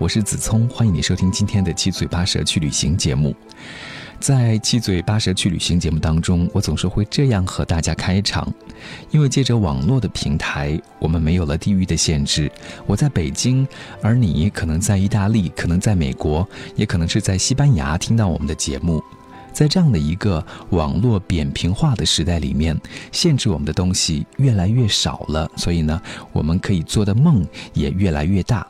我是子聪，欢迎你收听今天的七嘴八舌去旅行节目。在七嘴八舌去旅行节目当中，我总是会这样和大家开场，因为借着网络的平台，我们没有了地域的限制。我在北京，而你可能在意大利，可能在美国，也可能是在西班牙听到我们的节目。在这样的一个网络扁平化的时代里面，限制我们的东西越来越少了，所以呢，我们可以做的梦也越来越大。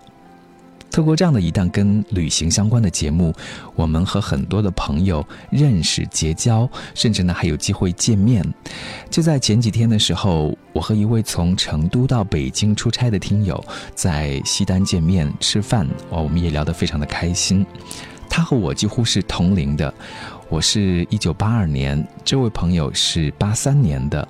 透过这样的一档跟旅行相关的节目，我们和很多的朋友认识、结交，甚至呢还有机会见面。就在前几天的时候，我和一位从成都到北京出差的听友在西单见面吃饭，哦，我们也聊得非常的开心。他和我几乎是同龄的，我是一九八二年，这位朋友是八三年的。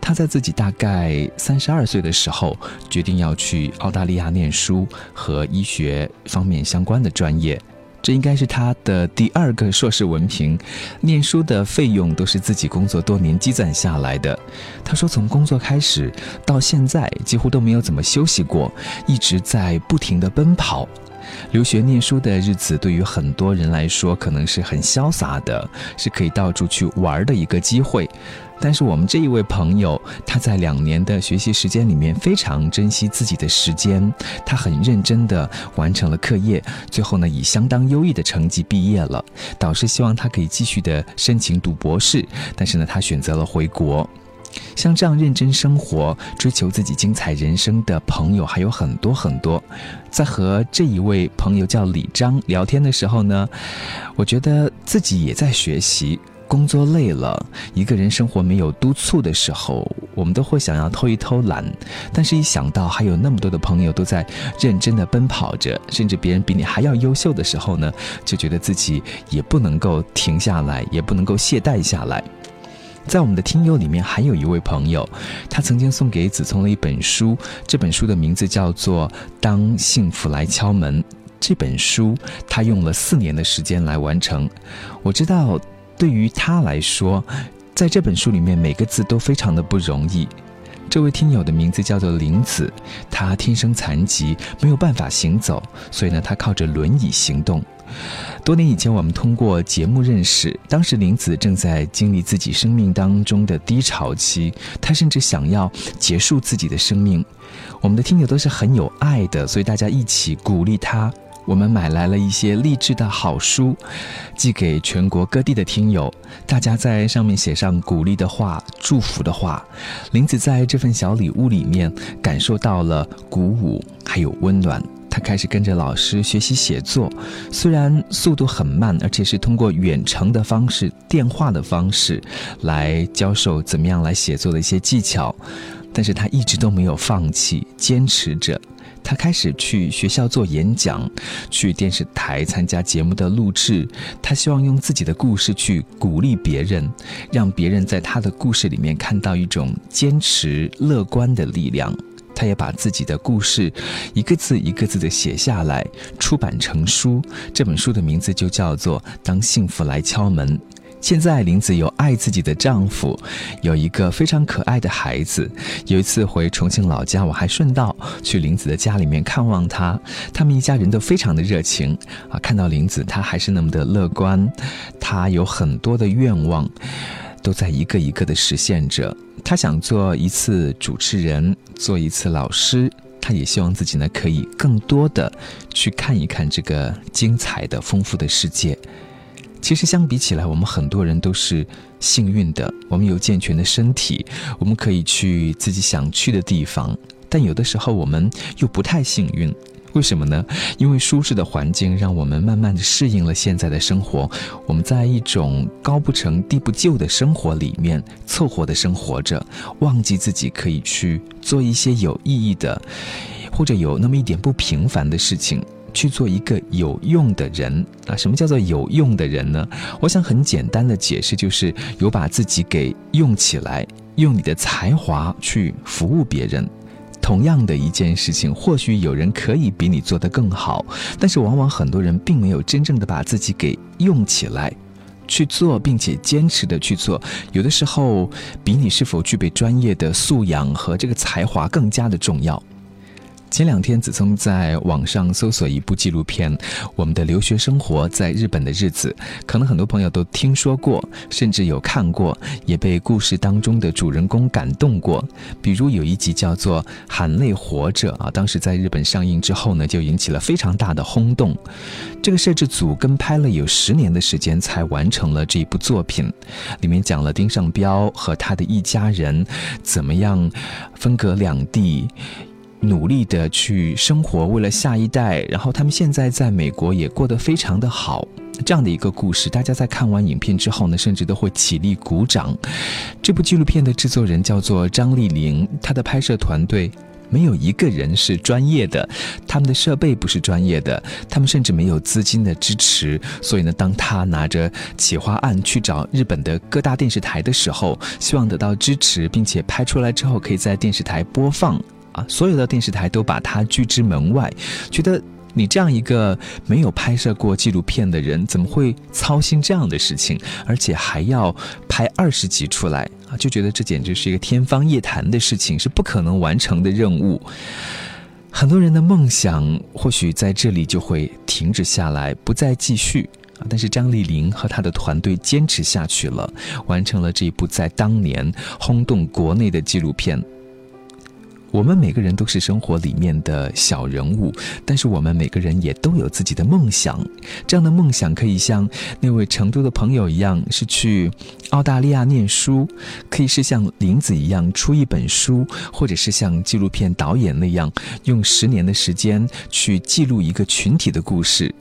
他在自己大概三十二岁的时候，决定要去澳大利亚念书和医学方面相关的专业。这应该是他的第二个硕士文凭。念书的费用都是自己工作多年积攒下来的。他说，从工作开始到现在，几乎都没有怎么休息过，一直在不停的奔跑。留学念书的日子对于很多人来说，可能是很潇洒的，是可以到处去玩的一个机会。但是我们这一位朋友，他在两年的学习时间里面非常珍惜自己的时间，他很认真的完成了课业，最后呢以相当优异的成绩毕业了。导师希望他可以继续的申请读博士，但是呢他选择了回国。像这样认真生活、追求自己精彩人生的朋友还有很多很多。在和这一位朋友叫李章聊天的时候呢，我觉得自己也在学习。工作累了，一个人生活没有督促的时候，我们都会想要偷一偷懒。但是，一想到还有那么多的朋友都在认真的奔跑着，甚至别人比你还要优秀的时候呢，就觉得自己也不能够停下来，也不能够懈怠下来。在我们的听友里面，还有一位朋友，他曾经送给子聪了一本书，这本书的名字叫做《当幸福来敲门》。这本书他用了四年的时间来完成。我知道。对于他来说，在这本书里面每个字都非常的不容易。这位听友的名字叫做林子，他天生残疾，没有办法行走，所以呢，他靠着轮椅行动。多年以前，我们通过节目认识，当时林子正在经历自己生命当中的低潮期，他甚至想要结束自己的生命。我们的听友都是很有爱的，所以大家一起鼓励他。我们买来了一些励志的好书，寄给全国各地的听友，大家在上面写上鼓励的话、祝福的话。林子在这份小礼物里面感受到了鼓舞，还有温暖。他开始跟着老师学习写作，虽然速度很慢，而且是通过远程的方式、电话的方式来教授怎么样来写作的一些技巧，但是他一直都没有放弃，坚持着。他开始去学校做演讲，去电视台参加节目的录制。他希望用自己的故事去鼓励别人，让别人在他的故事里面看到一种坚持、乐观的力量。他也把自己的故事一个字一个字的写下来，出版成书。这本书的名字就叫做《当幸福来敲门》。现在林子有爱自己的丈夫，有一个非常可爱的孩子。有一次回重庆老家，我还顺道去林子的家里面看望他。他们一家人都非常的热情啊！看到林子，他还是那么的乐观。他有很多的愿望，都在一个一个的实现着。他想做一次主持人，做一次老师。他也希望自己呢，可以更多的去看一看这个精彩的、丰富的世界。其实相比起来，我们很多人都是幸运的。我们有健全的身体，我们可以去自己想去的地方。但有的时候我们又不太幸运，为什么呢？因为舒适的环境让我们慢慢的适应了现在的生活。我们在一种高不成低不就的生活里面凑合的生活着，忘记自己可以去做一些有意义的，或者有那么一点不平凡的事情。去做一个有用的人啊！什么叫做有用的人呢？我想很简单的解释，就是有把自己给用起来，用你的才华去服务别人。同样的一件事情，或许有人可以比你做得更好，但是往往很多人并没有真正的把自己给用起来，去做，并且坚持的去做。有的时候，比你是否具备专业的素养和这个才华更加的重要。前两天，子聪在网上搜索一部纪录片《我们的留学生活在日本的日子》，可能很多朋友都听说过，甚至有看过，也被故事当中的主人公感动过。比如有一集叫做《含泪活着》啊，当时在日本上映之后呢，就引起了非常大的轰动。这个摄制组跟拍了有十年的时间才完成了这一部作品，里面讲了丁尚彪和他的一家人怎么样分隔两地。努力的去生活，为了下一代，然后他们现在在美国也过得非常的好，这样的一个故事，大家在看完影片之后呢，甚至都会起立鼓掌。这部纪录片的制作人叫做张丽玲，她的拍摄团队没有一个人是专业的，他们的设备不是专业的，他们甚至没有资金的支持，所以呢，当他拿着企划案去找日本的各大电视台的时候，希望得到支持，并且拍出来之后可以在电视台播放。所有的电视台都把他拒之门外，觉得你这样一个没有拍摄过纪录片的人，怎么会操心这样的事情，而且还要拍二十集出来啊？就觉得这简直是一个天方夜谭的事情，是不可能完成的任务。很多人的梦想或许在这里就会停止下来，不再继续啊。但是张丽玲和她的团队坚持下去了，完成了这一部在当年轰动国内的纪录片。我们每个人都是生活里面的小人物，但是我们每个人也都有自己的梦想。这样的梦想可以像那位成都的朋友一样，是去澳大利亚念书；可以是像林子一样出一本书，或者是像纪录片导演那样用十年的时间去记录一个群体的故事。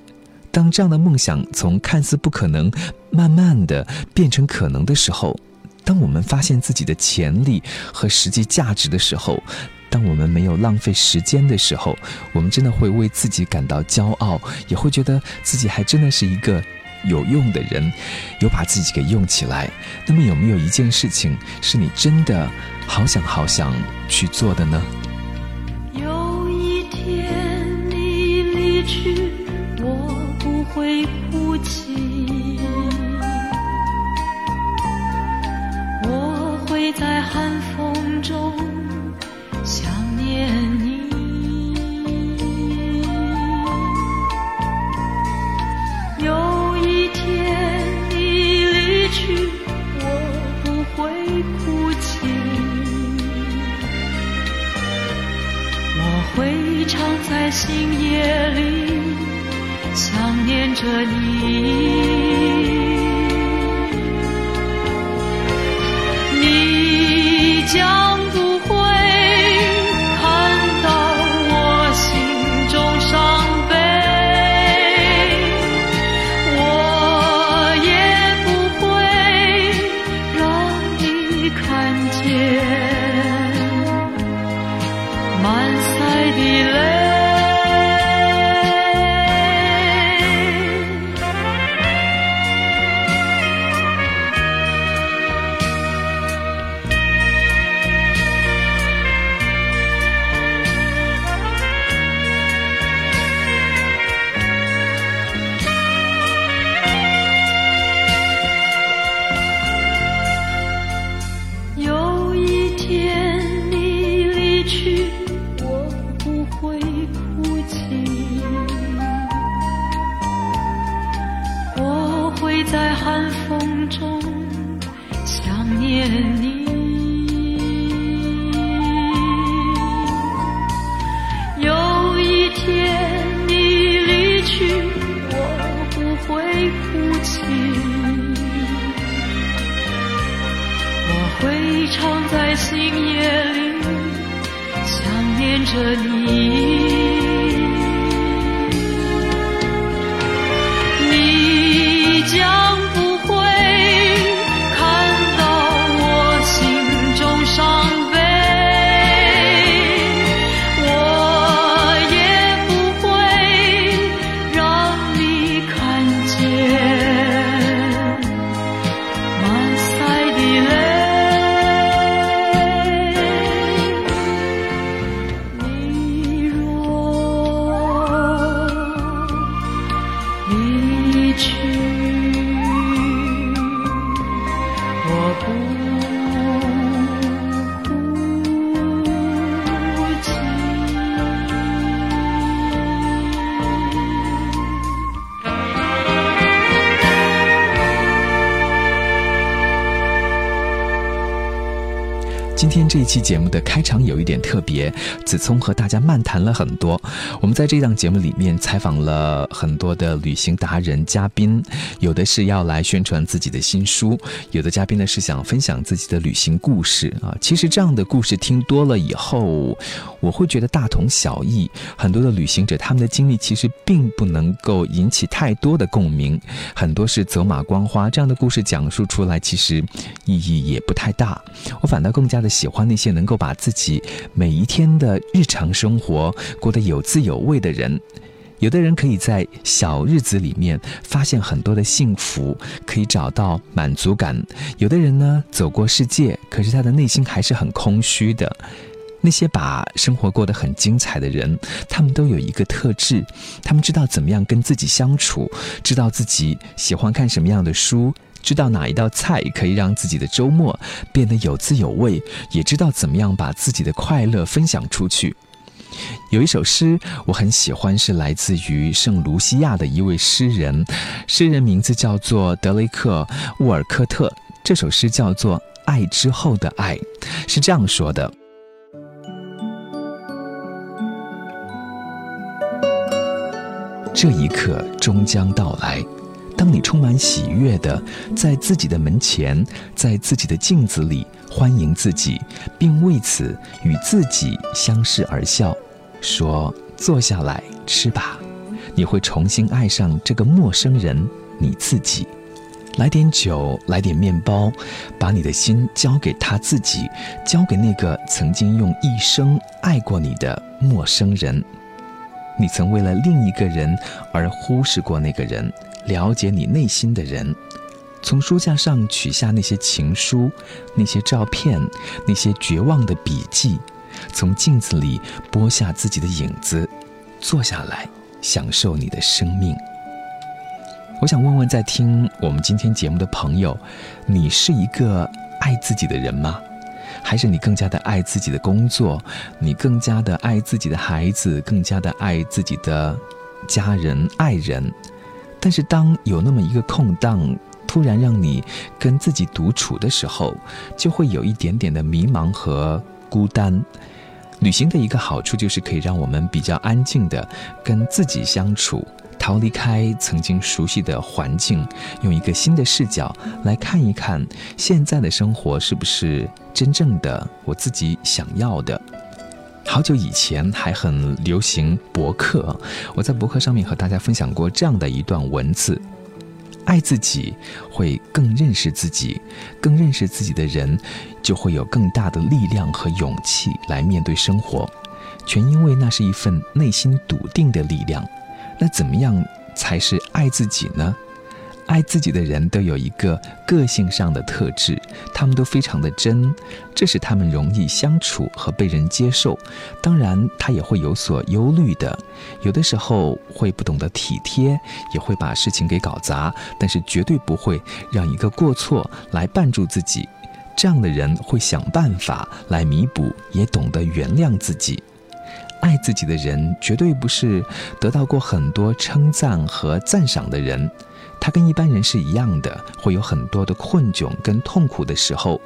当这样的梦想从看似不可能，慢慢的变成可能的时候，当我们发现自己的潜力和实际价值的时候，当我们没有浪费时间的时候，我们真的会为自己感到骄傲，也会觉得自己还真的是一个有用的人，有把自己给用起来。那么，有没有一件事情是你真的好想好想去做的呢？有一天你离去，我不会哭泣，我会在寒风中。想念你。有一天你离去，我不会哭泣，我会藏在星夜里，想念着你。常在星夜里想念着你。这一期节目的开场有一点特别，子聪和大家漫谈了很多。我们在这档节目里面采访了很多的旅行达人嘉宾，有的是要来宣传自己的新书，有的嘉宾呢是想分享自己的旅行故事啊。其实这样的故事听多了以后，我会觉得大同小异。很多的旅行者他们的经历其实并不能够引起太多的共鸣，很多是走马观花。这样的故事讲述出来，其实意义也不太大。我反倒更加的。喜欢那些能够把自己每一天的日常生活过得有滋有味的人。有的人可以在小日子里面发现很多的幸福，可以找到满足感；有的人呢，走过世界，可是他的内心还是很空虚的。那些把生活过得很精彩的人，他们都有一个特质：他们知道怎么样跟自己相处，知道自己喜欢看什么样的书。知道哪一道菜可以让自己的周末变得有滋有味，也知道怎么样把自己的快乐分享出去。有一首诗我很喜欢，是来自于圣卢西亚的一位诗人，诗人名字叫做德雷克·沃尔科特。这首诗叫做《爱之后的爱》，是这样说的：这一刻终将到来。当你充满喜悦的在自己的门前，在自己的镜子里欢迎自己，并为此与自己相视而笑，说：“坐下来吃吧。”你会重新爱上这个陌生人，你自己。来点酒，来点面包，把你的心交给他自己，交给那个曾经用一生爱过你的陌生人。你曾为了另一个人而忽视过那个人。了解你内心的人，从书架上取下那些情书、那些照片、那些绝望的笔记，从镜子里剥下自己的影子，坐下来享受你的生命。我想问问在听我们今天节目的朋友，你是一个爱自己的人吗？还是你更加的爱自己的工作？你更加的爱自己的孩子？更加的爱自己的家人、爱人？但是，当有那么一个空档，突然让你跟自己独处的时候，就会有一点点的迷茫和孤单。旅行的一个好处就是可以让我们比较安静的跟自己相处，逃离开曾经熟悉的环境，用一个新的视角来看一看现在的生活是不是真正的我自己想要的。好久以前还很流行博客，我在博客上面和大家分享过这样的一段文字：爱自己会更认识自己，更认识自己的人就会有更大的力量和勇气来面对生活，全因为那是一份内心笃定的力量。那怎么样才是爱自己呢？爱自己的人都有一个个性上的特质，他们都非常的真，这使他们容易相处和被人接受。当然，他也会有所忧虑的，有的时候会不懂得体贴，也会把事情给搞砸，但是绝对不会让一个过错来绊住自己。这样的人会想办法来弥补，也懂得原谅自己。爱自己的人绝对不是得到过很多称赞和赞赏的人。他跟一般人是一样的，会有很多的困窘跟痛苦的时候，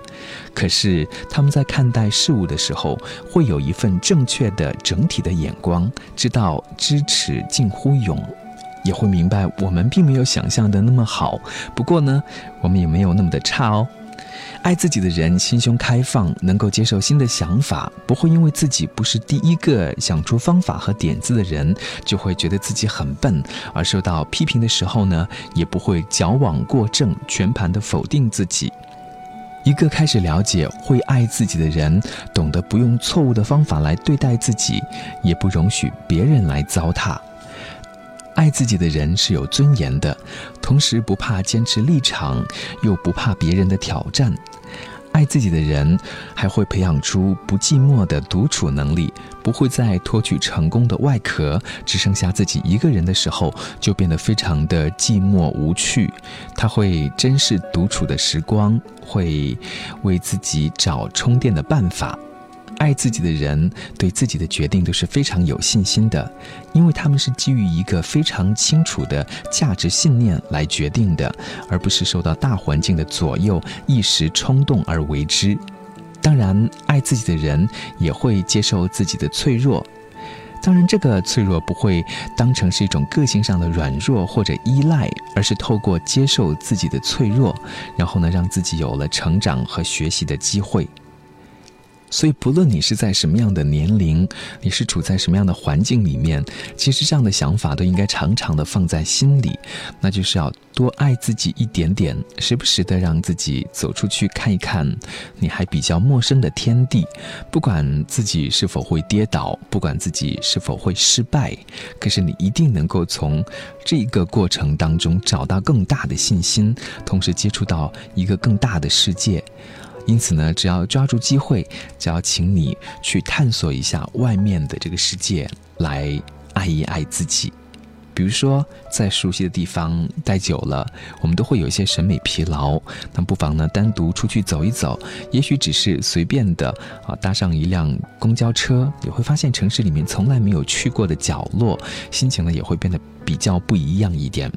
可是他们在看待事物的时候，会有一份正确的整体的眼光，知道知耻近乎勇，也会明白我们并没有想象的那么好，不过呢，我们也没有那么的差哦。爱自己的人心胸开放，能够接受新的想法，不会因为自己不是第一个想出方法和点子的人，就会觉得自己很笨，而受到批评的时候呢，也不会矫枉过正，全盘的否定自己。一个开始了解、会爱自己的人，懂得不用错误的方法来对待自己，也不容许别人来糟蹋。爱自己的人是有尊严的，同时不怕坚持立场，又不怕别人的挑战。爱自己的人还会培养出不寂寞的独处能力，不会在脱去成功的外壳，只剩下自己一个人的时候，就变得非常的寂寞无趣。他会珍视独处的时光，会为自己找充电的办法。爱自己的人对自己的决定都是非常有信心的，因为他们是基于一个非常清楚的价值信念来决定的，而不是受到大环境的左右、一时冲动而为之。当然，爱自己的人也会接受自己的脆弱。当然，这个脆弱不会当成是一种个性上的软弱或者依赖，而是透过接受自己的脆弱，然后呢，让自己有了成长和学习的机会。所以，不论你是在什么样的年龄，你是处在什么样的环境里面，其实这样的想法都应该常常的放在心里。那就是要多爱自己一点点，时不时的让自己走出去看一看你还比较陌生的天地。不管自己是否会跌倒，不管自己是否会失败，可是你一定能够从这个过程当中找到更大的信心，同时接触到一个更大的世界。因此呢，只要抓住机会，只要请你去探索一下外面的这个世界，来爱一爱自己。比如说，在熟悉的地方待久了，我们都会有一些审美疲劳。那不妨呢，单独出去走一走，也许只是随便的啊，搭上一辆公交车，也会发现城市里面从来没有去过的角落，心情呢也会变得比较不一样一点。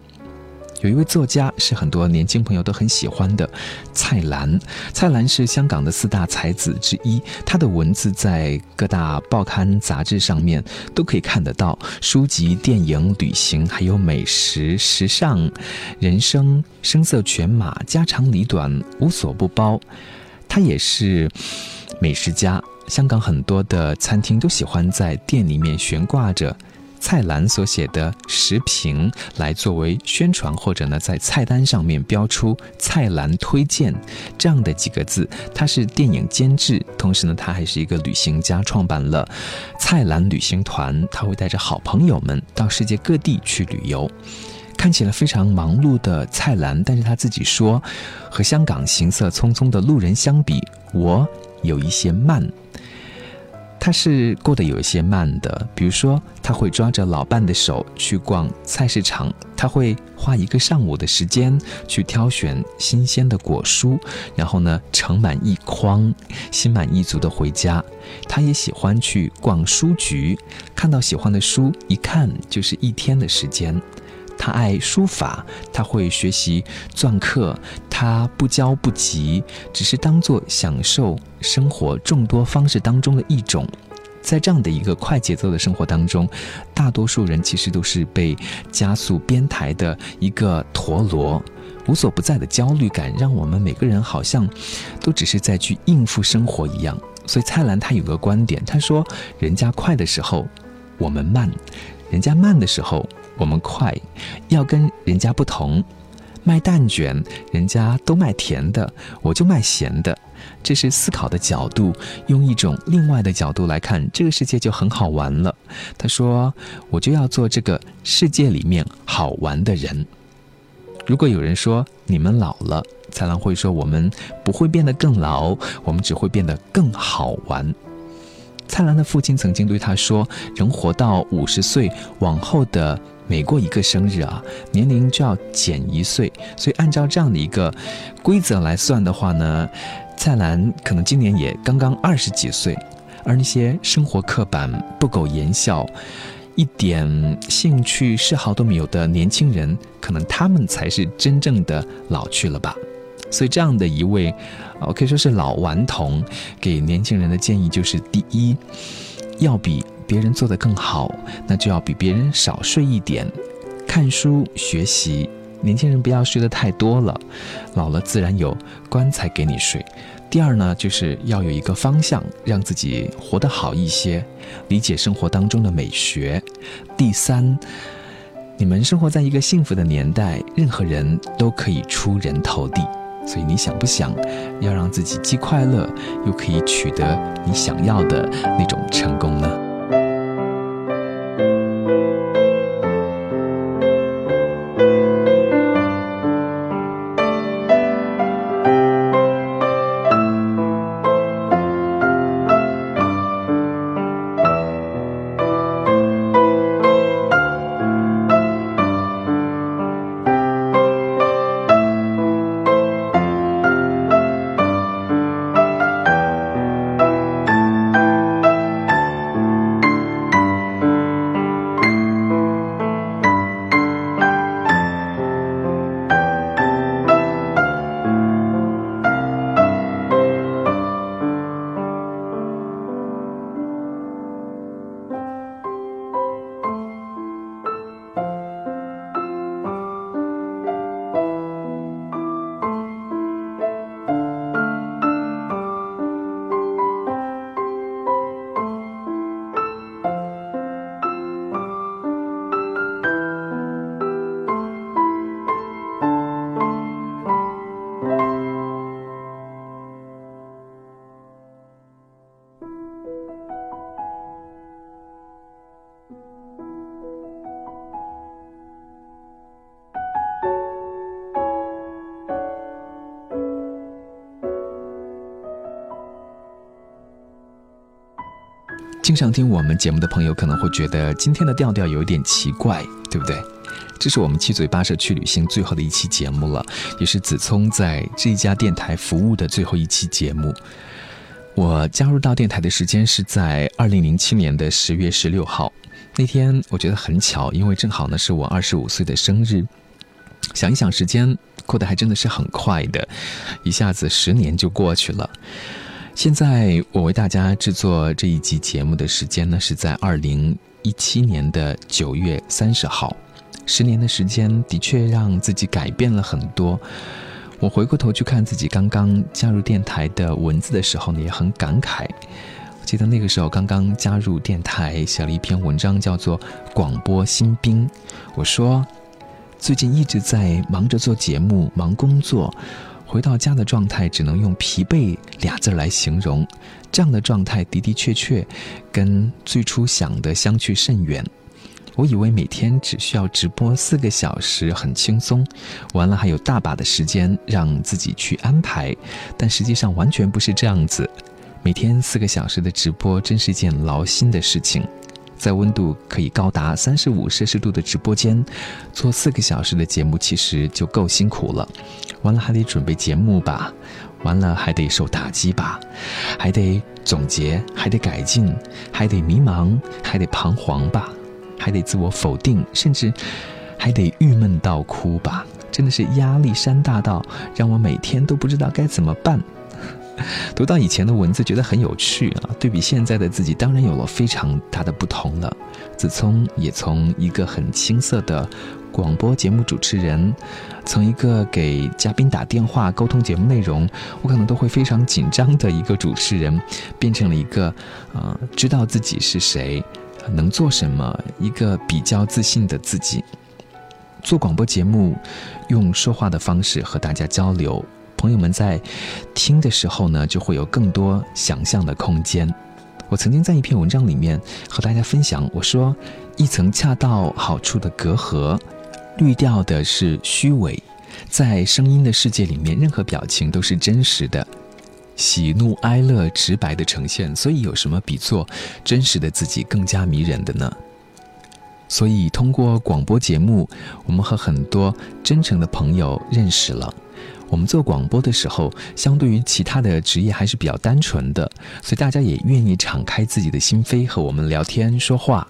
有一位作家是很多年轻朋友都很喜欢的，蔡澜。蔡澜是香港的四大才子之一，他的文字在各大报刊杂志上面都可以看得到，书籍、电影、旅行，还有美食、时尚、人生，声色犬马，家长里短，无所不包。他也是美食家，香港很多的餐厅都喜欢在店里面悬挂着。蔡澜所写的食评来作为宣传，或者呢，在菜单上面标出“蔡澜推荐”这样的几个字。他是电影监制，同时呢，他还是一个旅行家，创办了蔡澜旅行团。他会带着好朋友们到世界各地去旅游。看起来非常忙碌的蔡澜，但是他自己说，和香港行色匆匆的路人相比，我有一些慢。他是过得有一些慢的，比如说他会抓着老伴的手去逛菜市场，他会花一个上午的时间去挑选新鲜的果蔬，然后呢盛满一筐，心满意足的回家。他也喜欢去逛书局，看到喜欢的书，一看就是一天的时间。他爱书法，他会学习篆刻，他不骄不急，只是当做享受生活众多方式当中的一种。在这样的一个快节奏的生活当中，大多数人其实都是被加速编排的一个陀螺，无所不在的焦虑感，让我们每个人好像都只是在去应付生活一样。所以蔡澜他有个观点，他说：人家快的时候，我们慢；人家慢的时候。我们快，要跟人家不同。卖蛋卷，人家都卖甜的，我就卖咸的。这是思考的角度，用一种另外的角度来看这个世界就很好玩了。他说：“我就要做这个世界里面好玩的人。”如果有人说你们老了，蔡澜会说：“我们不会变得更老，我们只会变得更好玩。”蔡澜的父亲曾经对他说：“人活到五十岁往后的。”每过一个生日啊，年龄就要减一岁，所以按照这样的一个规则来算的话呢，蔡澜可能今年也刚刚二十几岁，而那些生活刻板、不苟言笑、一点兴趣嗜好都没有的年轻人，可能他们才是真正的老去了吧。所以这样的一位，我可以说是老顽童，给年轻人的建议就是：第一，要比。别人做得更好，那就要比别人少睡一点，看书学习。年轻人不要睡得太多了，老了自然有棺材给你睡。第二呢，就是要有一个方向，让自己活得好一些，理解生活当中的美学。第三，你们生活在一个幸福的年代，任何人都可以出人头地。所以你想不想要让自己既快乐，又可以取得你想要的那种成功呢？常听我们节目的朋友可能会觉得今天的调调有一点奇怪，对不对？这是我们七嘴八舌去旅行最后的一期节目了，也是子聪在这家电台服务的最后一期节目。我加入到电台的时间是在二零零七年的十月十六号，那天我觉得很巧，因为正好呢是我二十五岁的生日。想一想，时间过得还真的是很快的，一下子十年就过去了。现在我为大家制作这一集节目的时间呢是在二零一七年的九月三十号。十年的时间的确让自己改变了很多。我回过头去看自己刚刚加入电台的文字的时候呢，也很感慨。我记得那个时候刚刚加入电台，写了一篇文章，叫做《广播新兵》。我说，最近一直在忙着做节目，忙工作，回到家的状态只能用疲惫俩字来形容。这样的状态的的确确，跟最初想的相去甚远。我以为每天只需要直播四个小时很轻松，完了还有大把的时间让自己去安排，但实际上完全不是这样子。每天四个小时的直播真是件劳心的事情，在温度可以高达三十五摄氏度的直播间做四个小时的节目，其实就够辛苦了。完了还得准备节目吧，完了还得受打击吧，还得总结，还得改进，还得迷茫，还得彷徨吧。还得自我否定，甚至还得郁闷到哭吧，真的是压力山大到让我每天都不知道该怎么办。读到以前的文字，觉得很有趣啊。对比现在的自己，当然有了非常大的不同了。子聪也从一个很青涩的广播节目主持人，从一个给嘉宾打电话沟通节目内容，我可能都会非常紧张的一个主持人，变成了一个呃，知道自己是谁。能做什么？一个比较自信的自己。做广播节目，用说话的方式和大家交流，朋友们在听的时候呢，就会有更多想象的空间。我曾经在一篇文章里面和大家分享，我说：一层恰到好处的隔阂，滤掉的是虚伪。在声音的世界里面，任何表情都是真实的。喜怒哀乐直白的呈现，所以有什么比做真实的自己更加迷人的呢？所以通过广播节目，我们和很多真诚的朋友认识了。我们做广播的时候，相对于其他的职业还是比较单纯的，所以大家也愿意敞开自己的心扉和我们聊天说话。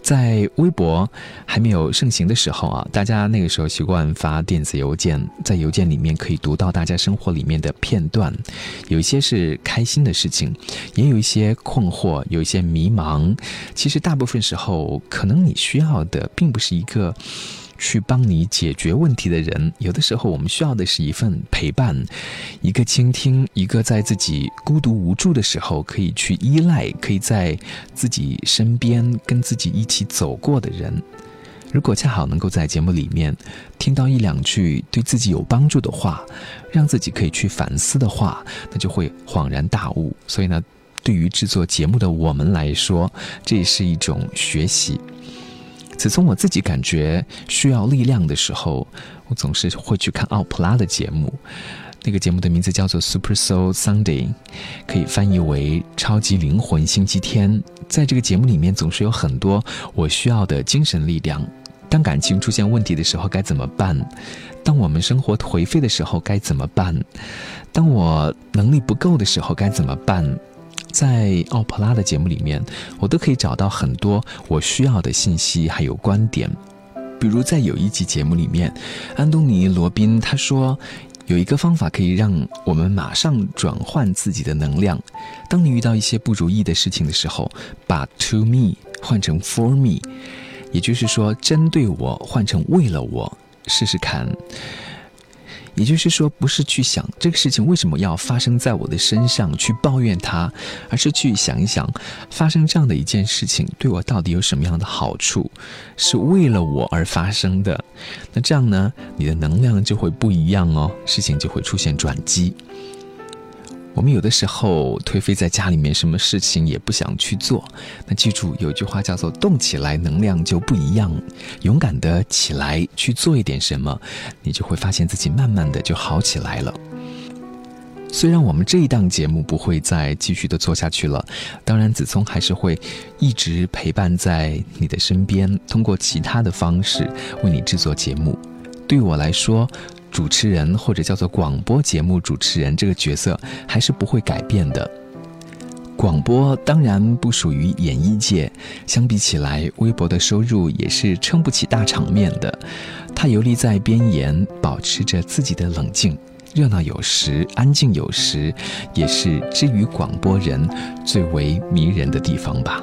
在微博还没有盛行的时候啊，大家那个时候习惯发电子邮件，在邮件里面可以读到大家生活里面的片段，有一些是开心的事情，也有一些困惑，有一些迷茫。其实大部分时候，可能你需要的并不是一个。去帮你解决问题的人，有的时候我们需要的是一份陪伴，一个倾听，一个在自己孤独无助的时候可以去依赖，可以在自己身边跟自己一起走过的人。如果恰好能够在节目里面听到一两句对自己有帮助的话，让自己可以去反思的话，那就会恍然大悟。所以呢，对于制作节目的我们来说，这也是一种学习。自从我自己感觉需要力量的时候，我总是会去看奥普拉的节目。那个节目的名字叫做 Super Soul Sunday，可以翻译为超级灵魂星期天。在这个节目里面，总是有很多我需要的精神力量。当感情出现问题的时候该怎么办？当我们生活颓废的时候该怎么办？当我能力不够的时候该怎么办？在奥普拉的节目里面，我都可以找到很多我需要的信息，还有观点。比如在有一集节目里面，安东尼·罗宾他说，有一个方法可以让我们马上转换自己的能量。当你遇到一些不如意的事情的时候，把 “to me” 换成 “for me”，也就是说，针对我换成为了我，试试看。也就是说，不是去想这个事情为什么要发生在我的身上，去抱怨它，而是去想一想，发生这样的一件事情对我到底有什么样的好处，是为了我而发生的。那这样呢，你的能量就会不一样哦，事情就会出现转机。我们有的时候颓废在家里面，什么事情也不想去做。那记住有一句话叫做“动起来，能量就不一样”。勇敢的起来去做一点什么，你就会发现自己慢慢的就好起来了。虽然我们这一档节目不会再继续的做下去了，当然子聪还是会一直陪伴在你的身边，通过其他的方式为你制作节目。对我来说，主持人或者叫做广播节目主持人这个角色还是不会改变的。广播当然不属于演艺界，相比起来，微博的收入也是撑不起大场面的。他游离在边沿，保持着自己的冷静。热闹有时，安静有时，也是至于广播人最为迷人的地方吧。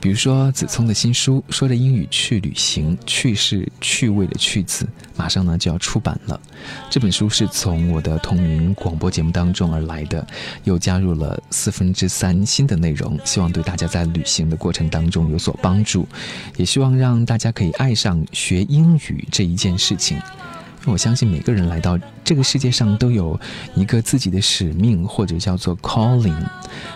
比如说子聪的新书《说着英语去旅行》，去是趣味的趣字，马上呢就要出版了。这本书是从我的同名广播节目当中而来的，又加入了四分之三新的内容，希望对大家在旅行的过程当中有所帮助，也希望让大家可以爱上学英语这一件事情。我相信每个人来到这个世界上都有一个自己的使命，或者叫做 calling。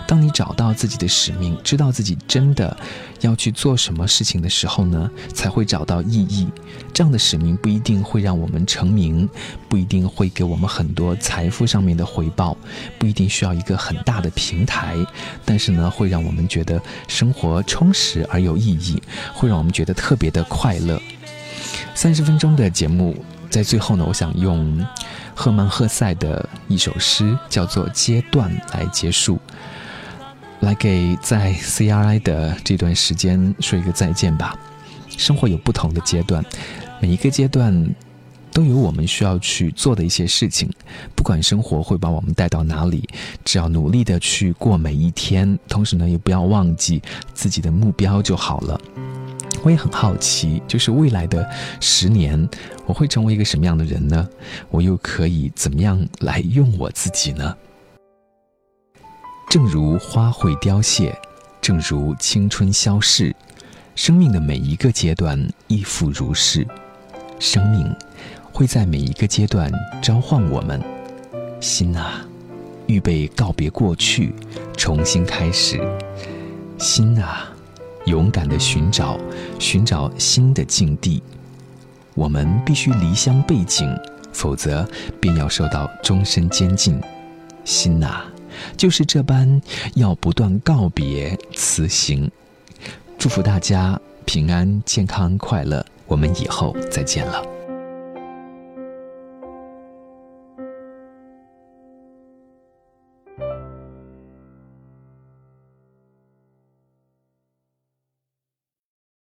当你找到自己的使命，知道自己真的要去做什么事情的时候呢，才会找到意义。这样的使命不一定会让我们成名，不一定会给我们很多财富上面的回报，不一定需要一个很大的平台，但是呢，会让我们觉得生活充实而有意义，会让我们觉得特别的快乐。三十分钟的节目。在最后呢，我想用赫曼·赫塞的一首诗，叫做《阶段》来结束，来给在 CRI 的这段时间说一个再见吧。生活有不同的阶段，每一个阶段都有我们需要去做的一些事情。不管生活会把我们带到哪里，只要努力的去过每一天，同时呢，也不要忘记自己的目标就好了。我也很好奇，就是未来的十年，我会成为一个什么样的人呢？我又可以怎么样来用我自己呢？正如花会凋谢，正如青春消逝，生命的每一个阶段亦复如是。生命会在每一个阶段召唤我们，心啊，预备告别过去，重新开始。心啊。勇敢的寻找，寻找新的境地。我们必须离乡背井，否则便要受到终身监禁。心呐，就是这般要不断告别辞行。祝福大家平安、健康、快乐。我们以后再见了。